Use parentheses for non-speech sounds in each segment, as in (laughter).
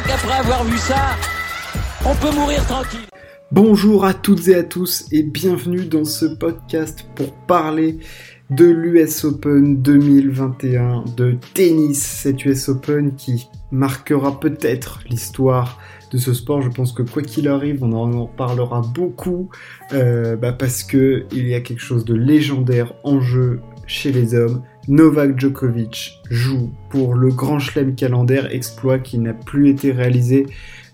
crois qu'après avoir vu ça, on peut mourir tranquille. Bonjour à toutes et à tous et bienvenue dans ce podcast pour parler de l'US Open 2021 de tennis, cet US Open qui marquera peut-être l'histoire de ce sport. Je pense que quoi qu'il arrive, on en parlera beaucoup euh, bah parce que il y a quelque chose de légendaire en jeu chez les hommes. Novak Djokovic joue pour le Grand Chelem calendaire, exploit qui n'a plus été réalisé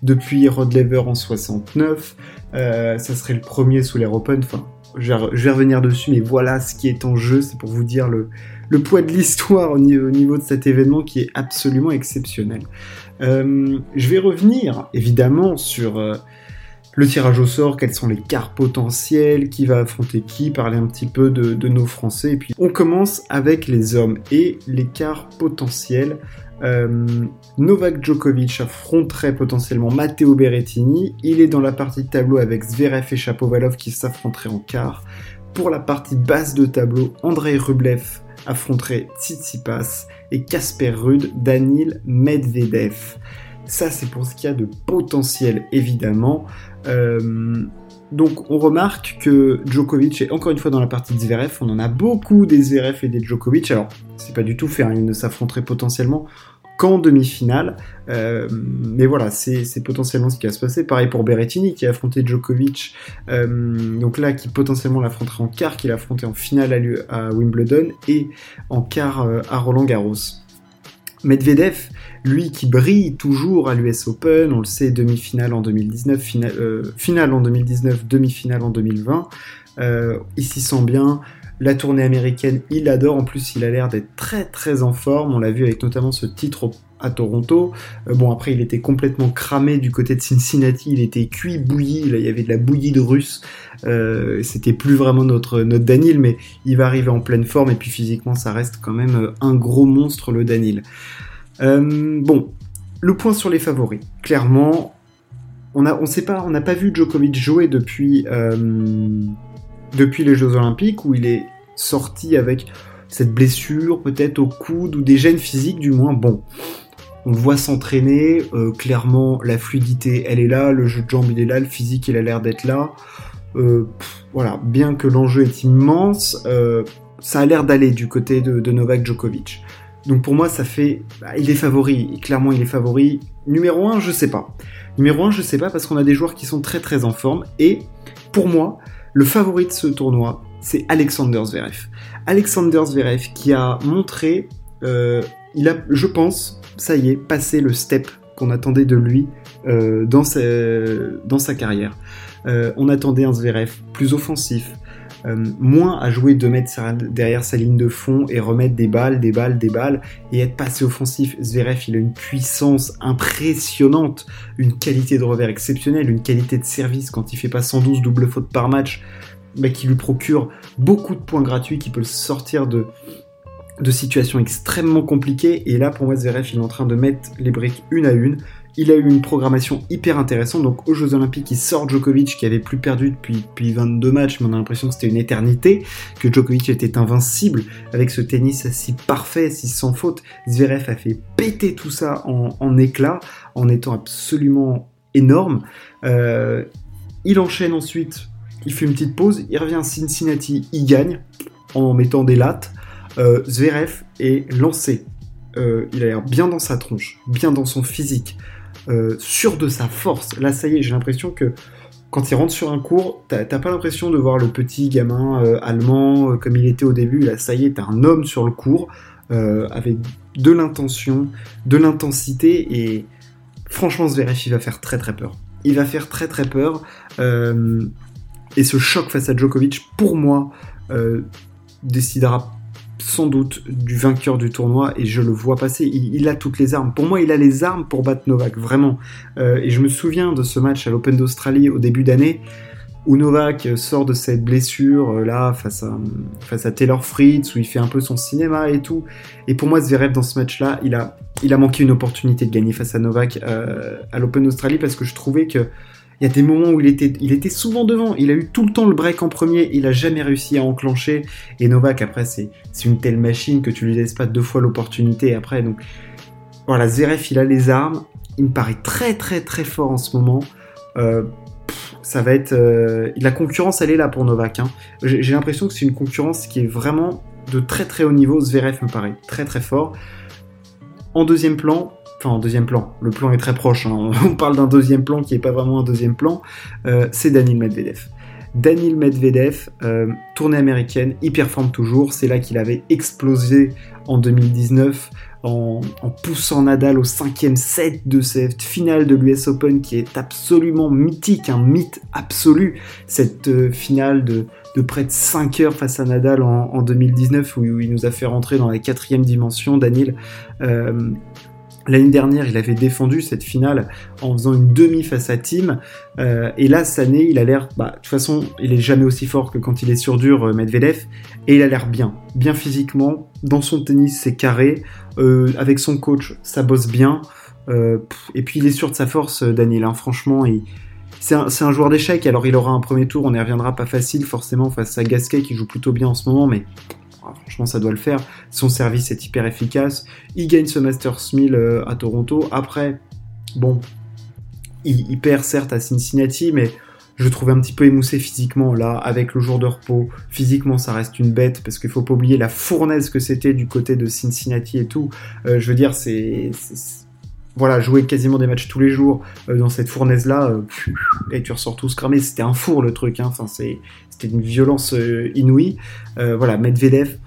depuis Rod Laver en 69. Euh, ça serait le premier sous l'Air Open. Enfin, je vais revenir dessus, mais voilà ce qui est en jeu. C'est pour vous dire le, poids de l'histoire au niveau, de cet événement qui est absolument exceptionnel. Euh, je vais revenir évidemment sur euh, le tirage au sort, quels sont les quarts potentiels, qui va affronter qui, parler un petit peu de, nos Français. Et puis on commence avec les hommes et les quarts potentiels. Euh, Novak Djokovic affronterait potentiellement Matteo Berrettini. Il est dans la partie de tableau avec Zverev et Chapovalov qui s'affronteraient en quart. Pour la partie basse de tableau, Andrei Rublev affronterait Tsitsipas et Casper Ruud, Danil Medvedev. Ça, c'est pour ce qu'il y a de potentiel, évidemment. Euh, donc on remarque que Djokovic est encore une fois dans la partie de Zverev. On en a beaucoup des Zverev et des Djokovic. Alors c'est pas du tout fait, ils ne s'affronteraient potentiellement qu'en demi-finale. Euh, mais voilà, c'est potentiellement ce qui va se passer. Pareil pour Berrettini qui a affronté Djokovic, euh, donc là qui potentiellement l'affronterait en quart, qui l'a affronté en finale à, Wimbledon et en quart à Roland Garros. Medvedev, lui qui brille toujours à l'US Open, on le sait, demi-finale en 2019, finale, en 2019, demi-finale en 2020, il s'y sent bien, la tournée américaine, il adore. En plus, il a l'air d'être très très en forme. On l'a vu avec notamment ce titre à Toronto. Euh, bon, après, il était complètement cramé du côté de Cincinnati. Il était cuit, bouilli. Il y avait de la bouillie de russe. Euh, c'était plus vraiment notre, notre Danil, mais il va arriver en pleine forme. Et puis physiquement, ça reste quand même euh, un gros monstre, le Danil. Bon, le point sur les favoris. Clairement, on a, on sait pas, on n'a pas vu Djokovic jouer depuis depuis les Jeux Olympiques où il est sorti avec cette blessure peut-être au coude ou des gènes physiques du moins. Bon, on le voit s'entraîner, euh, clairement la fluidité elle est là, le jeu de jambes il est là, le physique il a l'air d'être là. Euh, voilà, bien que l'enjeu est immense, euh, ça a l'air d'aller du côté de, Novak Djokovic. Donc pour moi ça fait... Bah, il est favori, clairement il est favori. Numéro 1 je sais pas. Numéro 1 je sais pas parce qu'on a des joueurs qui sont très très en forme et pour moi le favori de ce tournoi, c'est Alexander Zverev. Alexander Zverev qui a montré, euh, il a, je pense, ça y est, passé le step qu'on attendait de lui euh, dans, sa, dans, sa, carrière. Euh, on attendait un Zverev plus offensif, moins à jouer 2 mètres derrière sa ligne de fond et remettre des balles, des balles, des balles et être passé offensif. Zverev, il a une puissance impressionnante, une qualité de revers exceptionnelle, une qualité de service quand il fait pas 112 double fautes par match, mais qui lui procure beaucoup de points gratuits, qui peut le sortir de, de situations extrêmement compliquées. Et là, pour moi, Zverev, il est en train de mettre les briques une à une. Il a eu une programmation hyper intéressante. Donc, aux Jeux Olympiques, il sort Djokovic qui avait plus perdu depuis, depuis 22 matchs, mais on a l'impression que c'était une éternité, que Djokovic était invincible avec ce tennis si parfait, si sans faute. Zverev a fait péter tout ça en, en éclats, en étant absolument énorme. Euh, il enchaîne ensuite, il fait une petite pause, il revient à Cincinnati, il gagne en mettant des lattes. Euh, Zverev est lancé. Euh, il a l'air bien dans sa tronche, bien dans son physique. Euh, sûr de sa force. Là, ça y est, j'ai l'impression que quand il rentre sur un cours, t'as pas l'impression de voir le petit gamin euh, allemand comme il était au début. Là, ça y est, t'as un homme sur le cours avec de l'intention, de l'intensité et franchement, Zverev, il va faire très très peur. Il va faire très très peur. et ce choc face à Djokovic, pour moi, décidera sans doute du vainqueur du tournoi et je le vois passer. Il, a toutes les armes. Pour moi, il a les armes pour battre Novak, vraiment. Euh, et je me souviens de ce match à l'Open d'Australie au début d'année où Novak sort de cette blessure euh, là face à, Taylor Fritz où il fait un peu son cinéma et tout. Et pour moi, Zverev dans ce match-là, il a, il a manqué une opportunité de gagner face à Novak euh, à l'Open d'Australie parce que je trouvais que il y a des moments où il était, il était souvent devant. Il a eu tout le temps le break en premier. Il a jamais réussi à enclencher. Et Novak, après, c'est une telle machine que tu lui laisses pas deux fois l'opportunité après. Donc, voilà, Zverev, il a les armes. il me paraît très très très fort en ce moment. Euh, ça va être. la concurrence, elle est là pour Novak. Hein. J'ai l'impression que c'est une concurrence qui est vraiment de très très haut niveau. Zverev me paraît très très fort. En deuxième plan, enfin en deuxième plan, le plan est très proche, hein. (laughs) on parle d'un deuxième plan qui n'est pas vraiment un deuxième plan, c'est Daniel Medvedev. Daniel Medvedev, euh, tournée américaine, il performe toujours. C'est là qu'il avait explosé en 2019 en, poussant Nadal au cinquième set de cette finale de l'US Open qui est absolument mythique, un mythe absolu. Cette euh, finale de, près de 5 heures face à Nadal en, 2019 où, il nous a fait rentrer dans la quatrième dimension, Daniel. Euh, L'année dernière, il avait défendu cette finale en faisant une demi face à Team. Euh, et là, cette année, il a l'air. Bah, de toute façon, il est jamais aussi fort que quand il est sur dur, euh, Medvedev. Et il a l'air bien. Bien physiquement. Dans son tennis, c'est carré. Euh, avec son coach, ça bosse bien. et puis, il est sûr de sa force, Daniel. Hein. Franchement, c'est un, joueur d'échecs. Alors, il aura un premier tour. On y reviendra pas facile, forcément, face à Gasquet qui joue plutôt bien en ce moment. Mais ah, franchement, ça doit le faire. Son service est hyper efficace. Il gagne ce Masters 1000 euh, à Toronto. Après, bon, il, perd certes à Cincinnati, mais je trouve un petit peu émoussé physiquement là, avec le jour de repos. Physiquement, ça reste une bête parce qu'il faut pas oublier la fournaise que c'était du côté de Cincinnati et tout. Euh, je veux dire, c'est voilà, jouer quasiment des matchs tous les jours euh, dans cette fournaise-là, et tu ressors tous cramé. C'était un four le truc, hein. c'était une violence inouïe. voilà, Medvedev,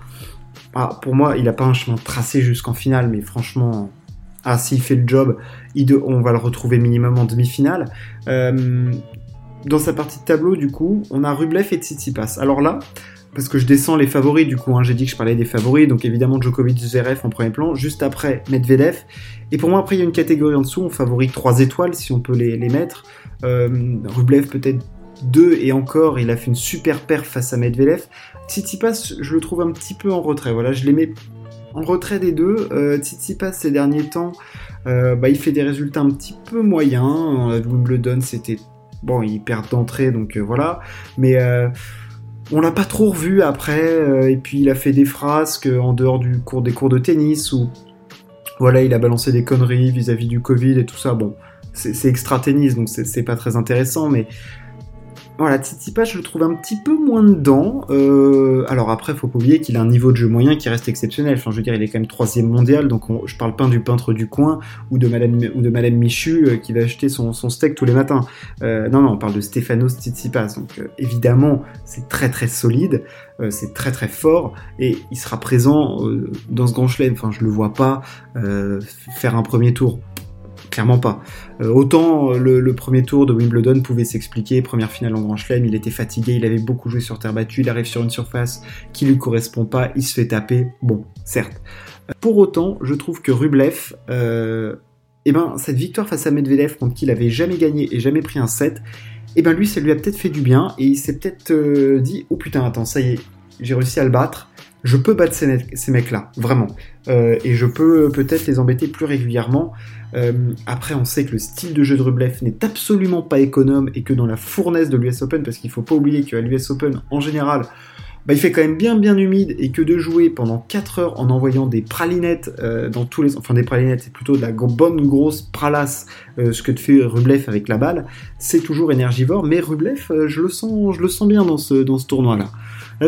ah, pour moi, il n'a pas un chemin tracé jusqu'en finale, mais franchement, ah, s'il fait le job, on va le retrouver minimum en demi-finale. Euh, dans sa partie de tableau, du coup, on a Rublev et Tsitsipas. Alors là, parce que je descends les favoris, du coup, hein, j'ai dit que je parlais des favoris, donc évidemment Djokovic, Zverev en premier plan, juste après Medvedev. Et pour moi, après, il y a une catégorie en dessous, on favorise 3 étoiles, si on peut les, mettre. Euh, Rublev peut-être 2 et encore, il a fait une super perf face à Medvedev. Tsitsipas, je le trouve un petit peu en retrait. Voilà, je les mets en retrait des deux. Euh, Tsitsipas, ces derniers temps, euh, bah, il fait des résultats un petit peu moyens. le Wimbledon, c'était... Bon, il perd d'entrée, donc voilà. Mais on l'a pas trop revu après. et puis, il a fait des frasques en dehors du cours, des cours de tennis où... Voilà, il a balancé des conneries vis-à-vis -vis du Covid et tout ça. Bon, c'est extra tennis, donc c'est pas très intéressant, mais voilà, Tsitsipas, je le trouve un petit peu moins dedans. Euh, alors après, faut pas oublier qu'il a un niveau de jeu moyen qui reste exceptionnel. Enfin, je veux dire, il est quand même troisième mondial, donc je parle pas du peintre du coin ou de Madame ou de Madame Michu euh, qui va acheter son, steak tous les matins. Euh, non, non, on parle de Stefanos Tsitsipas. Donc évidemment, c'est très très solide, c'est très très fort et il sera présent dans ce grand chelem. Enfin, je le vois pas faire un premier tour clairement pas. Euh, autant euh, le, premier tour de Wimbledon pouvait s'expliquer, première finale en Grand Chelem, il était fatigué, il avait beaucoup joué sur terre battue, il arrive sur une surface qui lui correspond pas, il se fait taper, bon, certes. Euh, pour autant, je trouve que Rublev, eh ben, cette victoire face à Medvedev contre qui il avait jamais gagné et jamais pris un set, eh ben lui, ça lui a peut-être fait du bien et il s'est peut-être dit, oh putain, attends, ça y est, j'ai réussi à le battre je peux battre ces, mecs-là, vraiment. Euh, et je peux peut-être les embêter plus régulièrement. Euh, après, on sait que le style de jeu de Rublev n'est absolument pas économe et que dans la fournaise de l'US Open, parce qu'il faut pas oublier qu'à l'US Open, en général, bah, il fait quand même bien bien humide et que de jouer pendant 4 heures en envoyant des pralinettes euh, dans tous les... Enfin des pralinettes, c'est plutôt de la bonne grosse pralasse, ce que fait Rublev avec la balle, c'est toujours énergivore, mais Rublev, je, le sens, je le sens bien dans ce, dans ce tournoi-là. Là,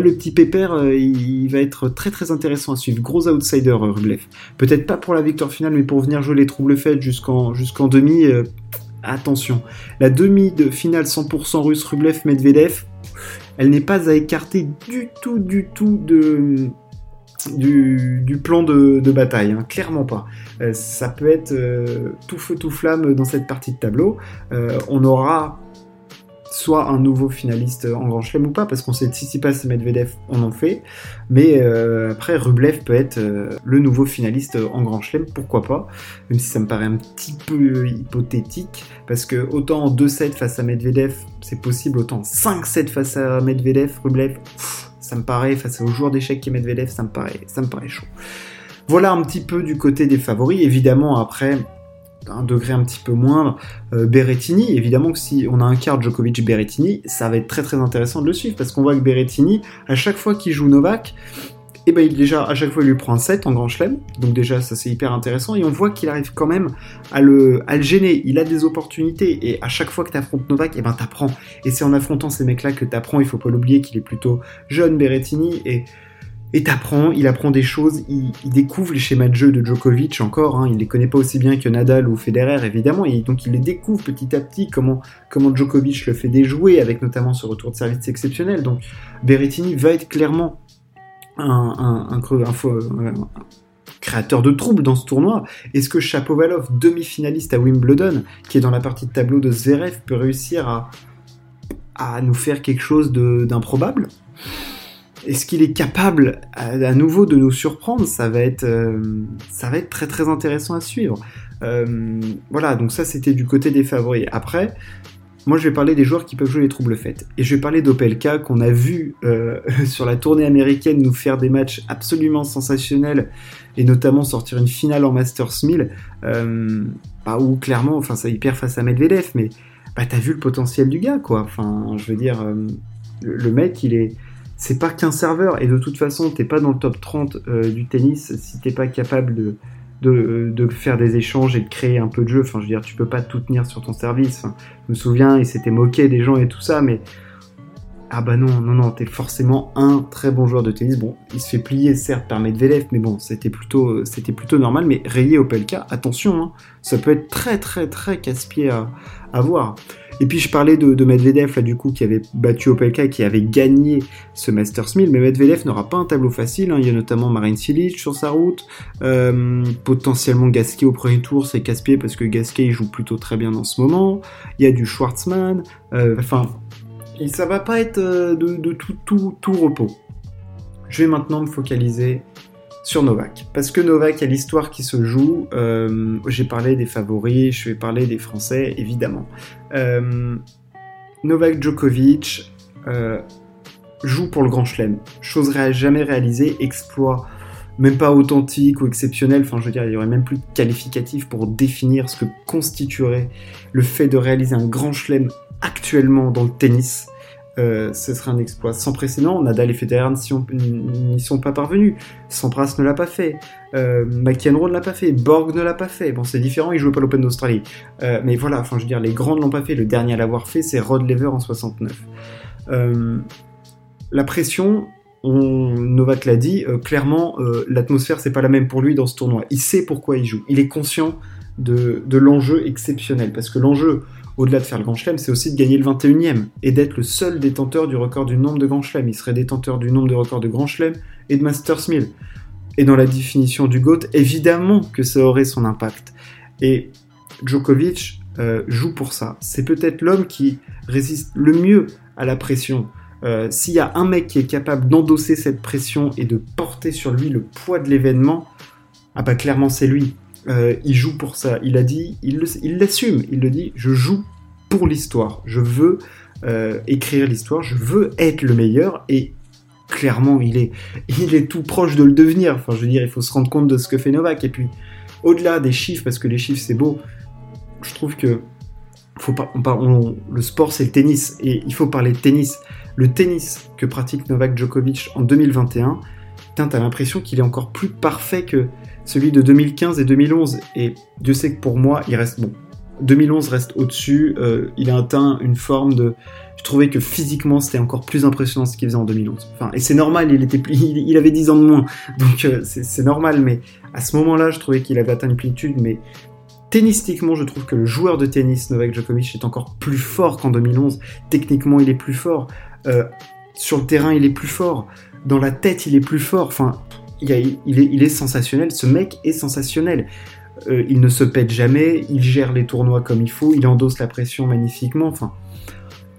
le petit pépère, euh, il, va être très très intéressant à suivre. Gros outsider, euh, Rublev. Peut-être pas pour la victoire finale, mais pour venir jouer les troubles faits jusqu'en demi. Euh, attention. La demi de finale 100% russe Rublev-Medvedev, elle n'est pas à écarter du tout, du tout du, plan de, bataille, hein. clairement pas. ça peut être tout feu tout flamme dans cette partie de tableau. on aura soit un nouveau finaliste en Grand Chelem ou pas, parce qu'on sait que Tsitsipas et Medvedev on en fait, mais euh, après Rublev peut être euh, le nouveau finaliste en Grand Chelem, pourquoi pas, même si ça me paraît un petit peu hypothétique, parce que autant en 2-7 face à Medvedev c'est possible, autant 5-7 face à Medvedev, Rublev, ça me paraît, face au joueur d'échecs qui est Medvedev, ça me paraît, ça me paraît chaud. Voilà un petit peu du côté des favoris, évidemment après un degré un petit peu moindre, euh, Berrettini, évidemment que si on a un quart Djokovic-Berrettini, ça va être très très intéressant de le suivre, parce qu'on voit que Berrettini, à chaque fois qu'il joue Novak, et ben déjà à chaque fois il lui prend un 7 en grand chelem, donc déjà ça c'est hyper intéressant. Et on voit qu'il arrive quand même à le, à gêner, il a des opportunités. Et à chaque fois que tu affrontes Novak, et ben t'apprends. Et c'est en affrontant ces mecs là que t'apprends, il faut pas l'oublier qu'il est plutôt jeune Berrettini. Et et t'apprends, il apprend des choses, il, découvre les schémas de jeu de Djokovic encore, hein, il les connaît pas aussi bien que Nadal ou Federer évidemment, et donc il les découvre petit à petit comment, comment Djokovic le fait déjouer, avec notamment ce retour de service exceptionnel. Donc Berrettini va être clairement un, créateur de troubles dans ce tournoi. Est-ce que Chapovalov, demi-finaliste à Wimbledon, qui est dans la partie de tableau de Zverev, peut réussir à, à nous faire quelque chose d'improbable est-ce qu'il est capable à, nouveau de nous surprendre? Ça va être, euh, ça va être très très intéressant à suivre. Euh, voilà, donc ça c'était du côté des favoris. Après, moi je vais parler des joueurs qui peuvent jouer les troubles faites. Et je vais parler d'Opelka qu'on a vu euh, (laughs) sur la tournée américaine nous faire des matchs absolument sensationnels et notamment sortir une finale en Masters 1000 bah, où clairement, enfin ça y perd face à Medvedev, mais bah, t'as vu le potentiel du gars quoi. Enfin, je veux dire, le mec il est c'est pas qu'un serveur, et de toute façon, t'es pas dans le top 30 euh, du tennis si t'es pas capable de, de, faire des échanges et de créer un peu de jeu. Enfin, je veux dire, tu peux pas tout tenir sur ton service. je me souviens, il s'était moqué des gens et tout ça, mais ah bah non, non, non, t'es forcément un très bon joueur de tennis. Bon, il se fait plier certes par Medvedev, mais bon, c'était plutôt, c'était plutôt normal. Mais rayé Opelka, attention, hein, ça peut être très très très casse-pied à, voir. Et puis je parlais de, Medvedev là du coup qui avait battu Opelka et qui avait gagné ce Masters 1000, mais Medvedev n'aura pas un tableau facile. Hein. Il y a notamment Marin Cilic sur sa route, euh, potentiellement Gasquet au premier tour, c'est casse-pied parce que Gasquet il joue plutôt très bien en ce moment. Il y a du Schwartzmann, euh, enfin et ça va pas être euh, de, tout repos. Je vais maintenant me focaliser sur Novak. Parce que Novak, a l'histoire qui se joue. Euh, j'ai parlé des favoris, je vais parler des Français, évidemment. Euh, Novak Djokovic joue pour le Grand Chelem. Chose jamais réalisée, exploit même pas authentique ou exceptionnel. Enfin, je veux dire, il y aurait même plus de qualificatif pour définir ce que constituerait le fait de réaliser un Grand Chelem actuellement dans le tennis, euh, ce serait un exploit sans précédent. Nadal et Federer n'y sont pas parvenus. Sampras ne l'a pas fait. Euh, McEnroe ne l'a pas fait. Borg ne l'a pas fait. Bon, c'est différent, il jouait pas l'Open d'Australie. Euh, mais voilà, enfin, je veux dire, les grands ne l'ont pas fait. Le dernier à l'avoir fait, c'est Rod Lever en 69. Euh, la pression, on, Novak l'a dit, clairement, l'atmosphère, c'est pas la même pour lui dans ce tournoi. Il sait pourquoi il joue. Il est conscient de, de l'enjeu exceptionnel. Parce que l'enjeu, au-delà de faire le Grand Chelem, c'est aussi de gagner le 21e et d'être le seul détenteur du record du nombre de Grand Chelem. Il serait détenteur du nombre de records de Grand Chelem et de Masters 1000. Et dans la définition du GOAT, évidemment que ça aurait son impact. Et Djokovic euh, joue pour ça. C'est peut-être l'homme qui résiste le mieux à la pression. Euh, s'il y a un mec qui est capable d'endosser cette pression et de porter sur lui le poids de l'événement, ah bah clairement c'est lui. Euh, il joue pour ça. Il a dit, il l'assume. Il, le dit, je joue pour l'histoire. Je veux euh, écrire l'histoire. Je veux être le meilleur. Et clairement, il est, (laughs) il est tout proche de le devenir. Enfin, je veux dire, il faut se rendre compte de ce que fait Novak. Et puis, au-delà des chiffres, parce que les chiffres c'est beau, je trouve que faut pas, le sport c'est le tennis et il faut parler de tennis. Le tennis que pratique Novak Djokovic en 2021, t'as l'impression qu'il est encore plus parfait que celui de 2015 et 2011. Et Dieu sait que pour moi, il reste bon. 2011 reste au-dessus. Euh, il a atteint une forme de. Je trouvais que physiquement, c'était encore plus impressionnant ce qu'il faisait en 2011. Enfin, et c'est normal, il était plus, il, avait 10 ans de moins, donc euh, c'est normal. Mais à ce moment-là, je trouvais qu'il avait atteint une plénitude. Mais tennistiquement, je trouve que le joueur de tennis Novak Djokovic est encore plus fort qu'en 2011. Techniquement, il est plus fort. Euh, sur le terrain, il est plus fort. Dans la tête, il est plus fort. Enfin, il, est, sensationnel, ce mec est sensationnel. Euh, il ne se pète jamais, il gère les tournois comme il faut, il endosse la pression magnifiquement, enfin,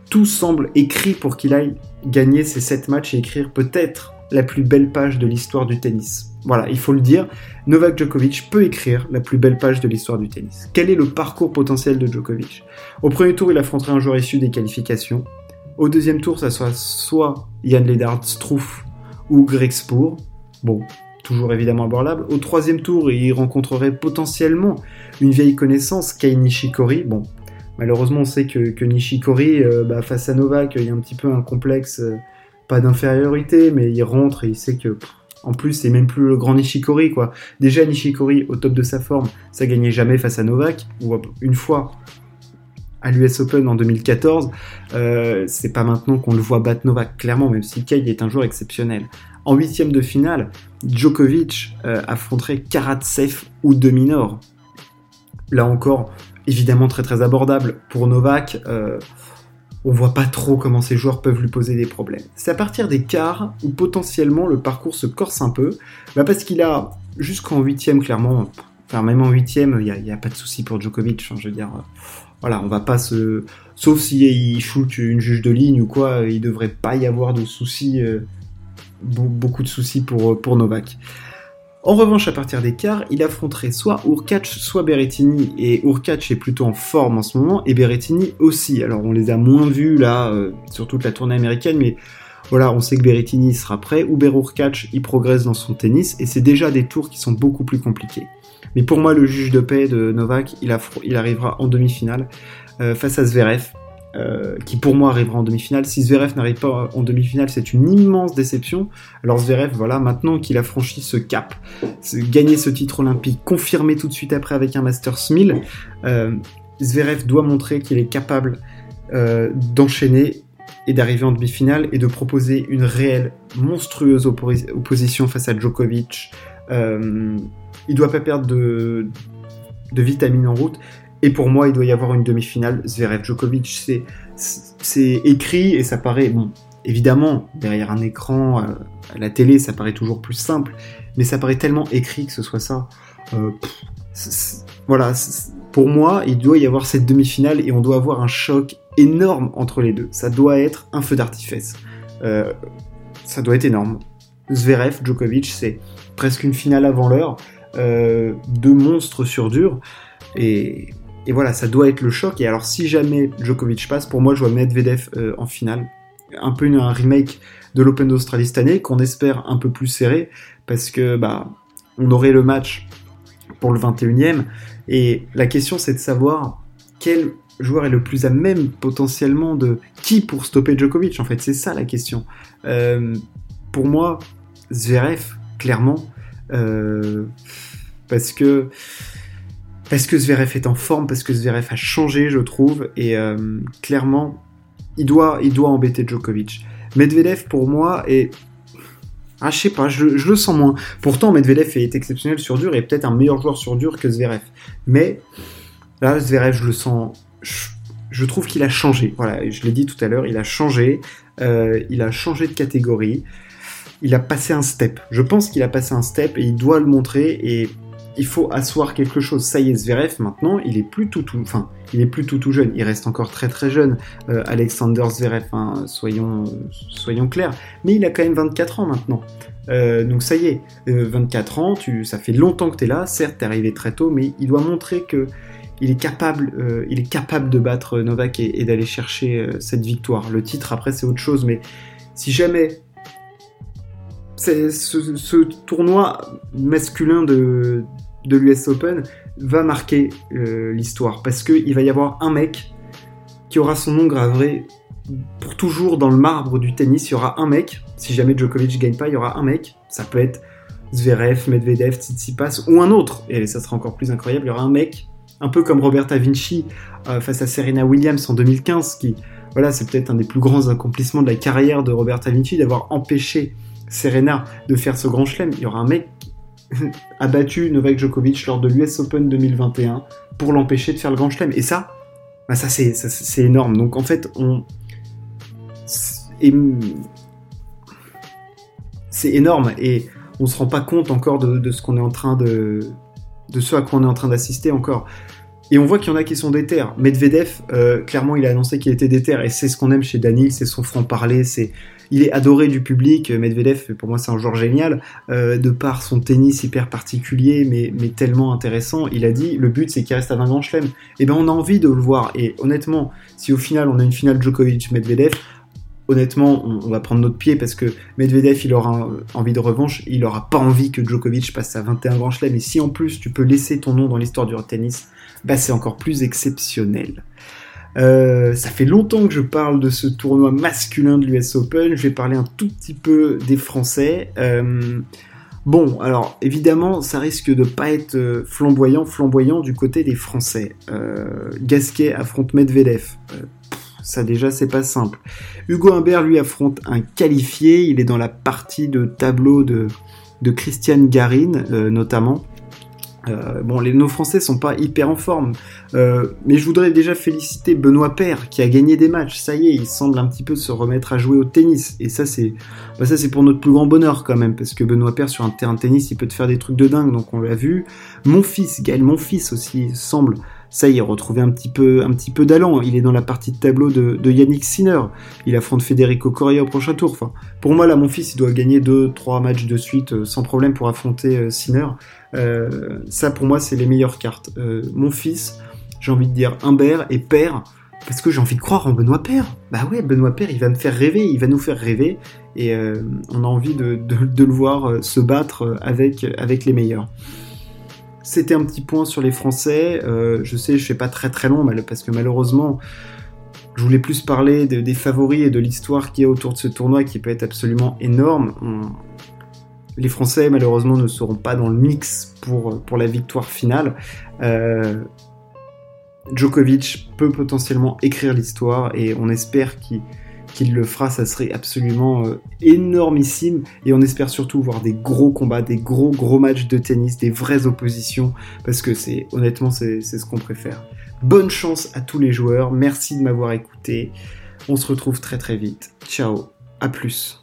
tout semble écrit pour qu'il aille gagner ces 7 matchs et écrire peut-être la plus belle page de l'histoire du tennis. Voilà, il faut le dire, Novak Djokovic peut écrire la plus belle page de l'histoire du tennis. Quel est le parcours potentiel de Djokovic? Au premier tour, il affronterait un joueur issu des qualifications. Au deuxième tour, ça soit soit Jan Lennart Struff ou Greg Spoor. Bon, toujours évidemment abordable. Au troisième tour, il rencontrerait potentiellement une vieille connaissance, Kei Nishikori. Bon, malheureusement, on sait que, Nishikori, euh, bah, face à Novak, il y a un petit peu un complexe, euh, pas d'infériorité, mais il rentre et il sait que En plus, c'est même plus le grand Nishikori, quoi. Déjà, Nishikori, au top de sa forme, ça gagnait jamais face à Novak, ou une fois à l'US Open en 2014. Euh, c'est pas maintenant qu'on le voit battre Novak, clairement, même si Kei est un joueur exceptionnel. En huitième de finale, Djokovic euh, affronterait Karatsev ou Dominor. Là encore, évidemment très très abordable pour Novak. Euh, on voit pas trop comment ces joueurs peuvent lui poser des problèmes. C'est à partir des quarts où potentiellement le parcours se corse un peu, bah parce qu'il a jusqu'en huitième clairement, enfin même en huitième, il n'y a, pas de souci pour Djokovic. Hein, je veux dire, euh, voilà, on va pas se, sauf s'il shoot une juge de ligne ou quoi, il devrait pas y avoir de soucis, euh, beaucoup de soucis pour pour Novak. En revanche, à partir des quarts, il affronterait soit Urkac, soit Berrettini, et Urkac est plutôt en forme en ce moment, et Berrettini aussi. Alors on les a moins vus là, euh, sur toute la tournée américaine, mais voilà, on sait que Berrettini sera prêt, Uber Urkac, il progresse dans son tennis, et c'est déjà des tours qui sont beaucoup plus compliqués. Mais pour moi, le juge de paix de Novak, il, il arrivera en demi-finale euh, face à Zverev. Euh, qui pour moi arrivera en demi-finale. Si Zverev n'arrive pas en demi-finale, c'est une immense déception. Alors Zverev, voilà, maintenant qu'il a franchi ce cap, gagner ce titre olympique, confirmé tout de suite après avec un Masters 1000, euh, Zverev doit montrer qu'il est capable euh, d'enchaîner et d'arriver en demi-finale et de proposer une réelle, monstrueuse opposition face à Djokovic. Euh, il doit pas perdre de, de vitamines en route et pour moi, il doit y avoir une demi-finale Zverev-Djokovic. C'est écrit et ça paraît, bon, évidemment, derrière un écran, euh, à la télé, ça paraît toujours plus simple, mais ça paraît tellement écrit que ce soit ça. Euh, voilà, pour moi, il doit y avoir cette demi-finale et on doit avoir un choc énorme entre les deux. Ça doit être un feu d'artifice. Euh, ça doit être énorme. Zverev, Djokovic, c'est presque une finale avant l'heure. deux monstres sur dur. Et et voilà, ça doit être le choc. Et alors, si jamais Djokovic passe, pour moi, je vois Medvedev euh, en finale. Un peu un remake de l'Open d'Australie cette année, qu'on espère un peu plus serré, parce que bah, on aurait le match pour le 21e. Et la question, c'est de savoir quel joueur est le plus à même potentiellement de qui pour stopper Djokovic. En fait, c'est ça la question. Euh, pour moi, Zverev, clairement, euh, parce que parce que Zverev est en forme, parce que Zverev a changé, je trouve, et euh, clairement, il doit, il doit embêter Djokovic. Medvedev, pour moi, est... Ah, je sais pas, je, le sens moins. Pourtant, Medvedev est exceptionnel sur dur et peut-être un meilleur joueur sur dur que Zverev. Mais là, Zverev, je le sens... Je, trouve qu'il a changé. Voilà, je l'ai dit tout à l'heure, il a changé. Euh, il a changé de catégorie. Il a passé un step. Je pense qu'il a passé un step et il doit le montrer. Et il faut asseoir quelque chose. Ça y est, Zverev, maintenant, il est plus tout, tout, enfin, il est plus tout, tout jeune. Il reste encore très, très jeune, euh, Alexander Zverev, hein, soyons, soyons clairs. Mais il a quand même 24 ans maintenant. Euh, donc ça y est, 24 euh, ans, tu, ça fait longtemps que tu es là. Certes, tu es arrivé très tôt, mais il doit montrer que il est capable, il est capable de battre Novak et, d'aller chercher cette victoire. Le titre, après, c'est autre chose, mais si jamais ce, tournoi masculin de, de l'US Open va marquer euh, l'histoire parce qu'il va y avoir un mec qui aura son nom gravé pour toujours dans le marbre du tennis. Il y aura un mec, si jamais Djokovic gagne pas, il y aura un mec. Ça peut être Zverev, Medvedev, Tsitsipas ou un autre. Et ça sera encore plus incroyable. Il y aura un mec, un peu comme Roberta Vinci euh, face à Serena Williams en 2015, qui, voilà, c'est peut-être un des plus grands accomplissements de la carrière de Roberta Vinci d'avoir empêché Serena de faire ce grand chelem. Il y aura un mec (laughs) a battu Novak Djokovic lors de l'US Open 2021 pour l'empêcher de faire le Grand Chelem. Et ça, bah ça c'est énorme. Donc en fait, on c'est énorme et on se rend pas compte encore de, ce qu'on est en train de de ce à quoi on est en train d'assister encore. Et on voit qu'il y en a qui sont déter. Medvedev, euh, clairement, il a annoncé qu'il était déter et c'est ce qu'on aime chez Daniel, c'est son franc-parler, c'est il est adoré du public. Medvedev, pour moi, c'est un joueur génial, euh, de par son tennis hyper particulier, mais, tellement intéressant. Il a dit, le but, c'est qu'il reste à 20 grands chelems. Et eh ben, on a envie de le voir. Et honnêtement, si au final, on a une finale Djokovic-Medvedev, honnêtement, on, va prendre notre pied parce que Medvedev, il aura envie de revanche, il aura pas envie que Djokovic passe à 21 grands chelems. Et si en plus, tu peux laisser ton nom dans l'histoire du tennis, bah, c'est encore plus exceptionnel. Euh, ça fait longtemps que je parle de ce tournoi masculin de l'US Open. Je vais parler un tout petit peu des Français. Euh, Bon, alors évidemment, ça risque de pas être euh, flamboyant, flamboyant du côté des Français. Gasquet affronte Medvedev. Ça déjà, c'est pas simple. Hugo Humbert lui affronte un qualifié. Il est dans la partie de tableau de, de Christiane Garine, notamment. Euh, bon, les nos Français sont pas hyper en forme, euh, mais je voudrais déjà féliciter Benoît Père qui a gagné des matchs. Ça y est, il semble un petit peu se remettre à jouer au tennis, et ça c'est, bah, ça c'est pour notre plus grand bonheur quand même, parce que Benoît Père sur un terrain de tennis, il peut te faire des trucs de dingue, donc on l'a vu. Mon fils, Gaël, mon fils aussi semble, ça y est, retrouver un petit peu, un petit peu d'allant. Il est dans la partie de tableau de, Yannick Sinner. Il affronte Federico Coria au prochain tour. Enfin, pour moi là, mon fils, il doit gagner deux, trois matchs de suite euh, sans problème pour affronter Sinner. Euh, ça, pour moi, c'est les meilleures cartes. Euh, mon fils, j'ai envie de dire Humbert et Père, parce que j'ai envie de croire en Benoît Père. Bah ouais, Benoît Père, il va me faire rêver, il va nous faire rêver, et euh, on a envie de, le voir se battre avec, les meilleurs. C'était un petit point sur les Français. je sais, je fais pas très très long, parce que malheureusement, je voulais plus parler des favoris et de l'histoire qu'il y a autour de ce tournoi qui peut être absolument énorme. Les Français, malheureusement, ne seront pas dans le mix pour, la victoire finale. Euh, Djokovic peut potentiellement écrire l'histoire et on espère qu'il le fera, ça serait absolument euh, énormissime. Et on espère surtout voir des gros combats, des gros gros matchs de tennis, des vraies oppositions, parce que c'est honnêtement c'est ce qu'on préfère. Bonne chance à tous les joueurs, merci de m'avoir écouté. On se retrouve très très vite. Ciao, à plus.